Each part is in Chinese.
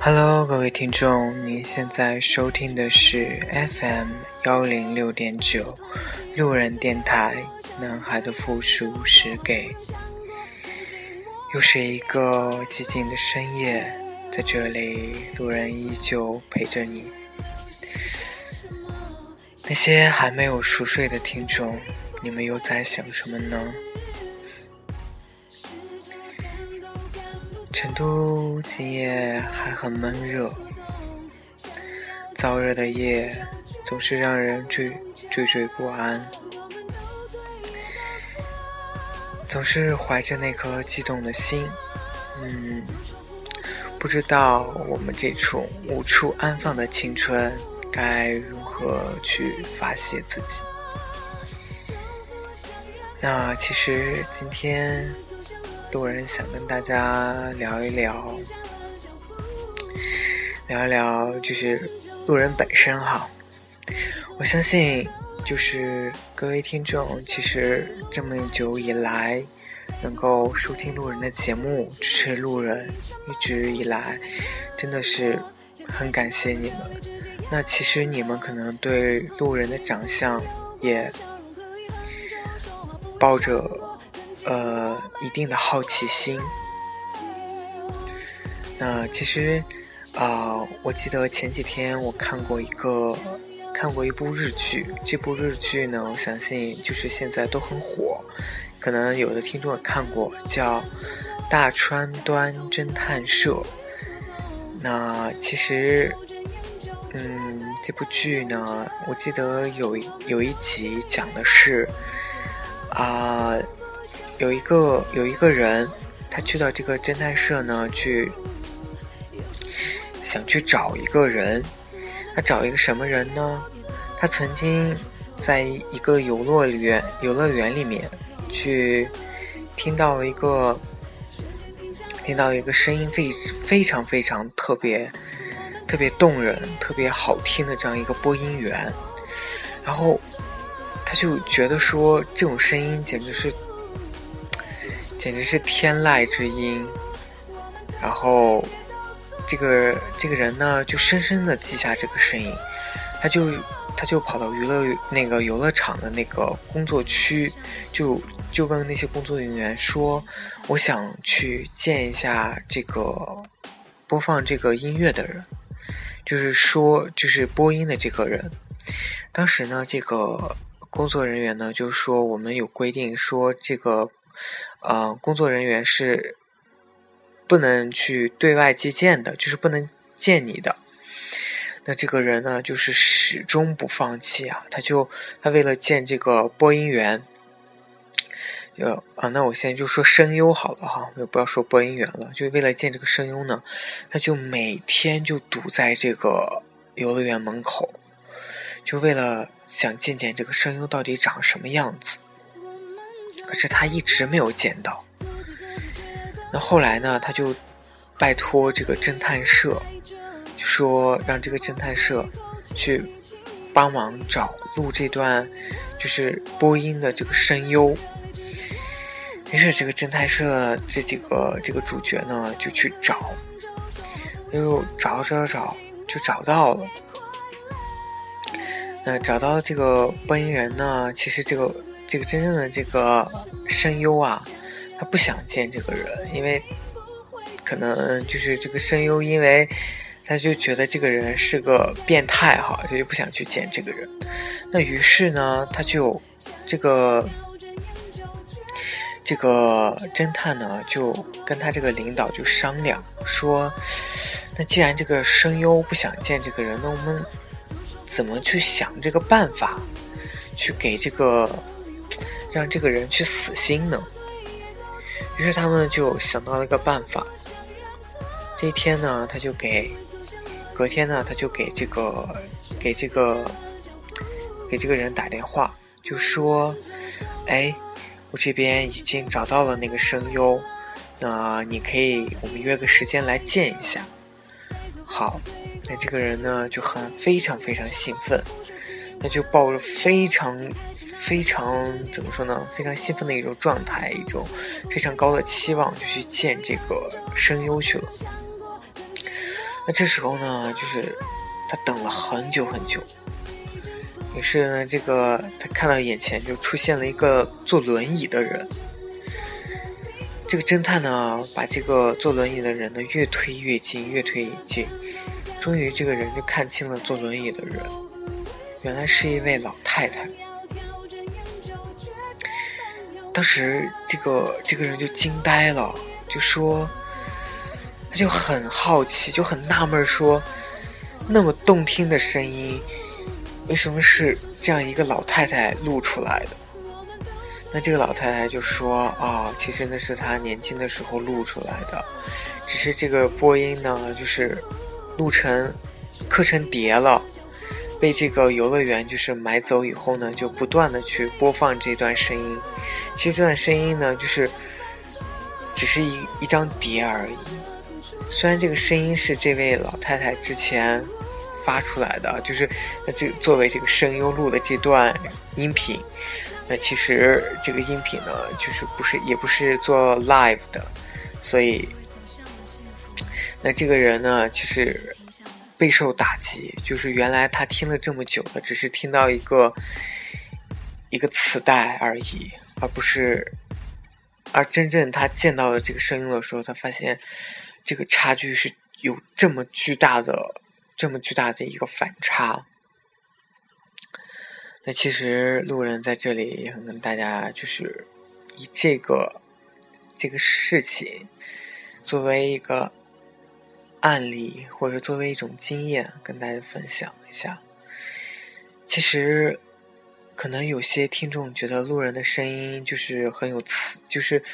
Hello，各位听众，您现在收听的是 FM 幺零六点九路人电台。男孩的复数是给。又是一个寂静的深夜，在这里，路人依旧陪着你。那些还没有熟睡的听众，你们又在想什么呢？成都今夜还很闷热，燥热的夜总是让人惴惴惴不安，总是怀着那颗激动的心，嗯，不知道我们这处无处安放的青春该如何去发泄自己。那其实今天。路人想跟大家聊一聊，聊一聊，就是路人本身哈。我相信，就是各位听众，其实这么久以来，能够收听路人的节目，支持路人，一直以来，真的是很感谢你们。那其实你们可能对路人的长相也抱着。呃，一定的好奇心。那其实，啊，我记得前几天我看过一个，看过一部日剧。这部日剧呢，我相信就是现在都很火，可能有的听众也看过，叫《大川端侦探社》。那其实，嗯，这部剧呢，我记得有有一集讲的是，啊。有一个有一个人，他去到这个侦探社呢，去想去找一个人。他找一个什么人呢？他曾经在一个游乐园游乐园里面去听到了一个听到一个声音，非非常非常特别特别动人、特别好听的这样一个播音员。然后他就觉得说，这种声音简直是。简直是天籁之音，然后这个这个人呢，就深深的记下这个声音，他就他就跑到娱乐那个游乐场的那个工作区，就就问那些工作人员说：“我想去见一下这个播放这个音乐的人，就是说就是播音的这个人。”当时呢，这个工作人员呢就是说：“我们有规定说这个。”呃，工作人员是不能去对外接见的，就是不能见你的。那这个人呢，就是始终不放弃啊，他就他为了见这个播音员，呃啊，那我现在就说声优好了哈，就不要说播音员了，就为了见这个声优呢，他就每天就堵在这个游乐园门口，就为了想见见这个声优到底长什么样子。可是他一直没有见到。那后来呢？他就拜托这个侦探社，就说让这个侦探社去帮忙找录这段就是播音的这个声优。于是这个侦探社这几个这个主角呢就去找，又找找找，就找到了。那找到这个播音员呢，其实这个。这个真正的这个声优啊，他不想见这个人，因为可能就是这个声优，因为他就觉得这个人是个变态哈，他就不想去见这个人。那于是呢，他就这个这个侦探呢，就跟他这个领导就商量说，那既然这个声优不想见这个人，那我们怎么去想这个办法，去给这个。让这个人去死心呢？于是他们就想到了一个办法。这一天呢，他就给隔天呢，他就给这个给这个给这个人打电话，就说：“哎，我这边已经找到了那个声优，那你可以我们约个时间来见一下。”好，那这个人呢就很非常非常兴奋，那就抱着非常非常怎么说呢？非常兴奋的一种状态，一种非常高的期望，就去见这个声优去了。那这时候呢，就是他等了很久很久。于是呢，这个他看到眼前就出现了一个坐轮椅的人。这个侦探呢，把这个坐轮椅的人呢越推越近，越推越近。终于，这个人就看清了坐轮椅的人，原来是一位老太太。当时，这个这个人就惊呆了，就说，他就很好奇，就很纳闷，说，那么动听的声音，为什么是这样一个老太太录出来的？那这个老太太就说，啊，其实那是她年轻的时候录出来的，只是这个播音呢，就是。录成刻成碟了，被这个游乐园就是买走以后呢，就不断的去播放这段声音。其实这段声音呢，就是只是一一张碟而已。虽然这个声音是这位老太太之前发出来的，就是那这作为这个声优录的这段音频，那其实这个音频呢，就是不是也不是做 live 的，所以。那这个人呢，其实备受打击，就是原来他听了这么久了，只是听到一个一个磁带而已，而不是，而真正他见到了这个声音的时候，他发现这个差距是有这么巨大的，这么巨大的一个反差。那其实路人在这里也跟大家就是以这个这个事情作为一个。案例或者作为一种经验跟大家分享一下。其实，可能有些听众觉得路人的声音就是很有磁，就是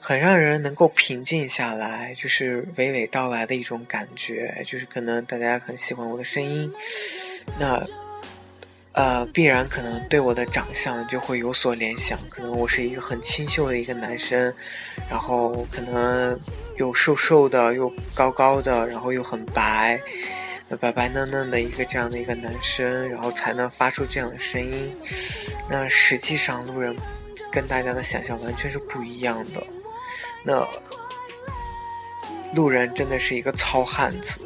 很让人能够平静下来，就是娓娓道来的一种感觉。就是可能大家很喜欢我的声音，那。呃，必然可能对我的长相就会有所联想，可能我是一个很清秀的一个男生，然后可能又瘦瘦的，又高高的，然后又很白，白白嫩嫩的一个这样的一个男生，然后才能发出这样的声音。那实际上路人跟大家的想象完全是不一样的。那路人真的是一个糙汉子。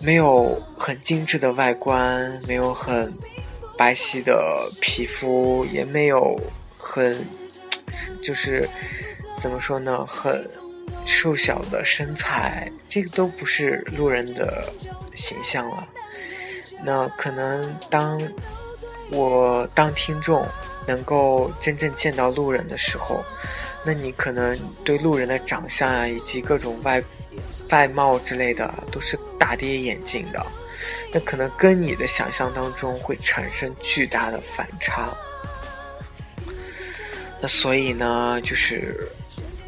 没有很精致的外观，没有很白皙的皮肤，也没有很就是怎么说呢，很瘦小的身材，这个都不是路人的形象了。那可能当我当听众能够真正见到路人的时候，那你可能对路人的长相啊，以及各种外。外貌之类的都是大跌眼镜的，那可能跟你的想象当中会产生巨大的反差。那所以呢，就是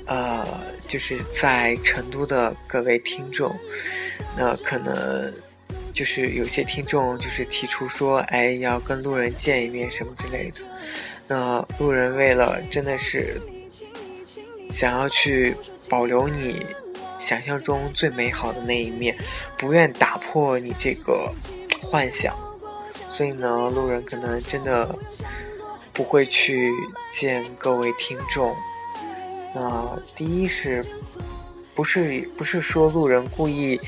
呃，就是在成都的各位听众，那可能就是有些听众就是提出说，哎，要跟路人见一面什么之类的。那路人为了真的是想要去保留你。想象中最美好的那一面，不愿打破你这个幻想，所以呢，路人可能真的不会去见各位听众。那第一是，不是不是说路人故意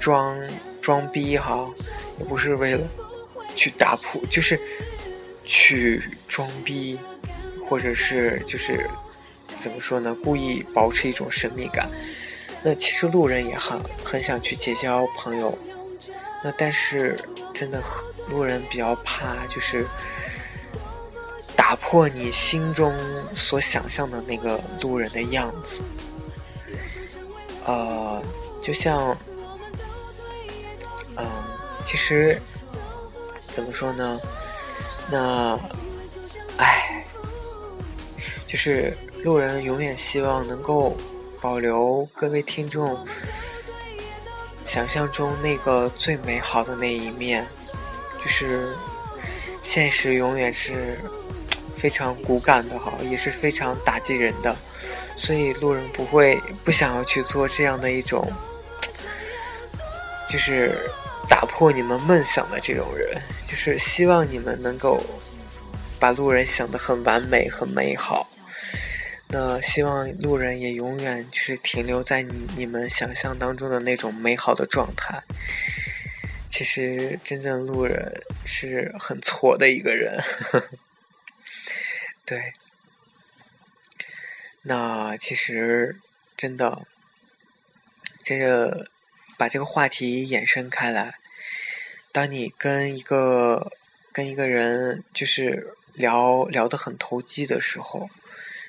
装装逼哈，也不是为了去打破，就是去装逼，或者是就是怎么说呢，故意保持一种神秘感。那其实路人也很很想去结交朋友，那但是真的很路人比较怕，就是打破你心中所想象的那个路人的样子。呃，就像，其实怎么说呢？那，唉，就是路人永远希望能够。保留各位听众想象中那个最美好的那一面，就是现实永远是非常骨感的哈，也是非常打击人的，所以路人不会不想要去做这样的一种，就是打破你们梦想的这种人，就是希望你们能够把路人想得很完美、很美好。那希望路人也永远就是停留在你你们想象当中的那种美好的状态。其实真正路人是很挫的一个人，对。那其实真的，这个把这个话题延伸开来，当你跟一个跟一个人就是聊聊得很投机的时候。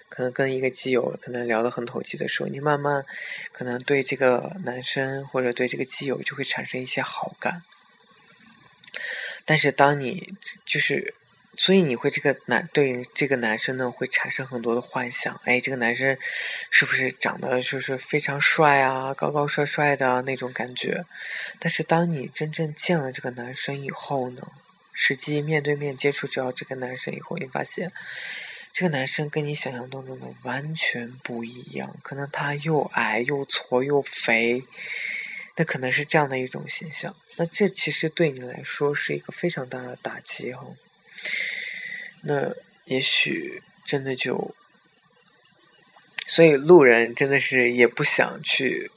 可能跟一个基友可能聊得很投机的时候，你慢慢可能对这个男生或者对这个基友就会产生一些好感。但是当你就是，所以你会这个男对这个男生呢会产生很多的幻想，哎，这个男生是不是长得就是非常帅啊，高高帅帅的那种感觉？但是当你真正见了这个男生以后呢，实际面对面接触到这个男生以后，你发现。这个男生跟你想象当中的完全不一样，可能他又矮又矬又肥，那可能是这样的一种形象。那这其实对你来说是一个非常大的打击哈。那也许真的就，所以路人真的是也不想去，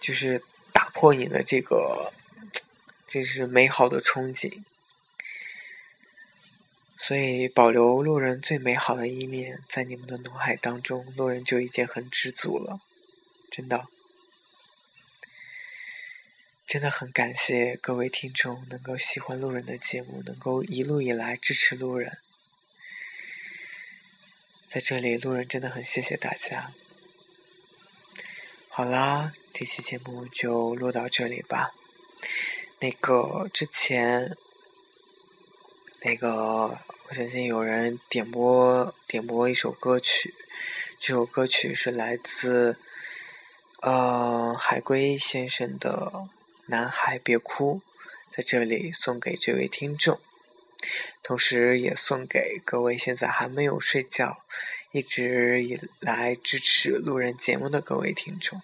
就是打破你的这个，这是美好的憧憬。所以，保留路人最美好的一面在你们的脑海当中，路人就已经很知足了。真的，真的很感谢各位听众能够喜欢路人的节目，能够一路以来支持路人。在这里，路人真的很谢谢大家。好啦，这期节目就录到这里吧。那个之前。那个，我相信有人点播点播一首歌曲，这首歌曲是来自呃海龟先生的《男孩别哭》，在这里送给这位听众，同时也送给各位现在还没有睡觉、一直以来支持路人节目的各位听众。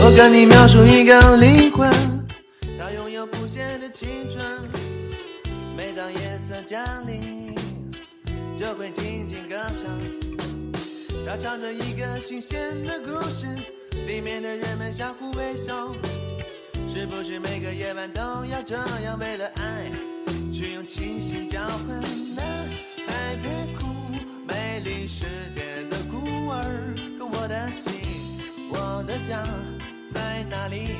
我跟你描述一个灵魂。它拥有不懈的青春，每当夜色降临，就会静静歌唱。它唱着一个新鲜的故事，里面的人们相互微笑。是不是每个夜晚都要这样，为了爱去用清醒交换？男孩别哭，美丽世界的孤儿，可我的心，我的家在哪里？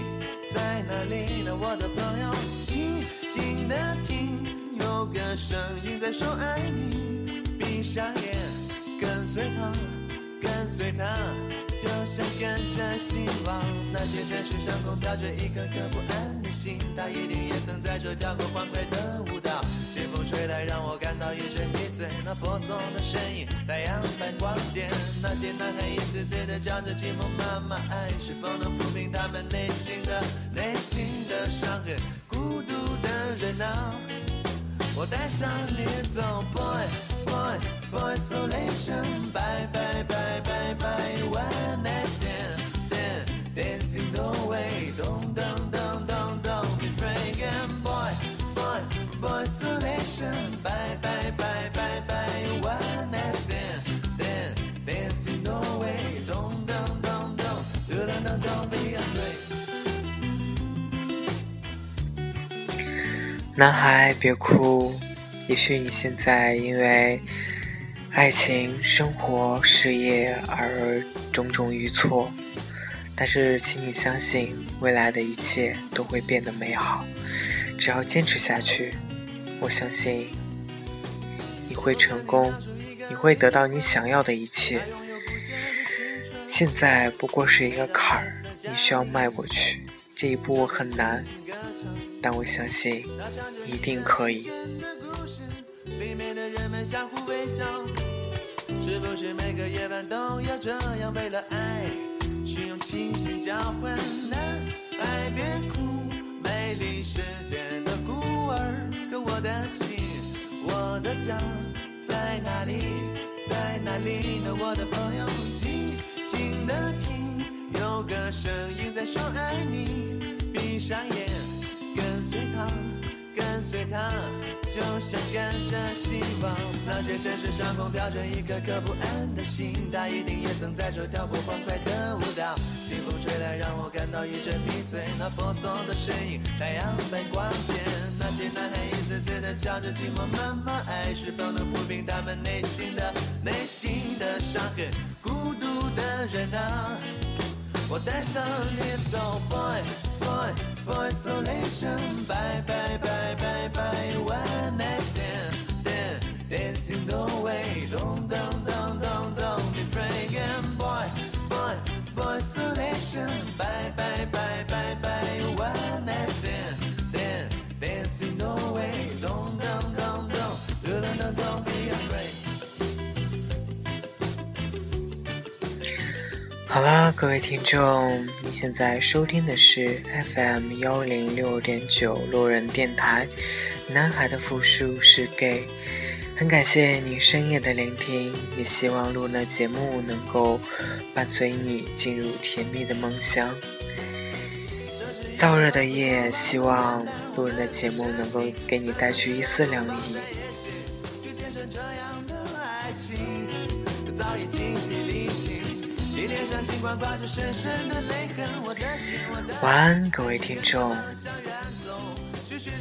在哪里呢，我的朋友？静静的听，有个声音在说爱你。闭上眼，跟随他，随他，就像跟着希望。那些城市上空飘着一颗颗不安的心，他一定也曾在这跳过欢快的舞蹈。清风吹来，让我感到一阵迷醉。那婆娑的身影，太阳般光洁。那些男孩一次次的叫着寂寞妈妈，爱是否能抚平他们内心的内心的伤痕？孤独的热闹，我带上你走，boy boy boy isolation，bye bye bye bye bye，one night stand，dancing the way，don't don't don't don't don't be afraid，boy boy boy isolation，bye bye bye bye bye，one night stand，dancing the way，don't don't don't don't don't don't don't be afraid。男孩，别哭。也许你现在因为爱情、生活、事业而种种遇挫，但是请你相信，未来的一切都会变得美好。只要坚持下去，我相信你会成功，你会得到你想要的一切。现在不过是一个坎儿，你需要迈过去。这一步很难，但我相信一定可以。里面的人们相互微笑是不是每个夜晚都要这样？为了爱，去用清醒交换？男孩别哭，美丽世界的孤儿。可我的心，我的家在哪里？在哪里呢？我的朋友，静静的听。有个声音在说爱你，闭上眼，跟随他，跟随他。就像跟着希望，那些城市上空飘着一颗颗不安的心，他一定也曾在这跳过欢快的舞蹈。清风吹来，让我感到一阵迷醉。那婆娑的身影，太阳般光洁。那些男孩一次次的叫着寂寞妈妈，爱是否能抚平他们内心的内心的伤痕？孤独的人啊，我带上你走，boy boy boy isolation，拜拜拜拜拜，one night stand，dancing no way，don't don't don't don't don't be afraid，boy boy boy isolation，拜拜拜拜好啦，各位听众，你现在收听的是 FM 幺零六点九路人电台。男孩的复数是 gay，很感谢你深夜的聆听，也希望路人的节目能够伴随你进入甜蜜的梦乡。燥热的夜，希望路人的节目能够给你带去一丝凉意。晚安，各位听众。向远走，去寻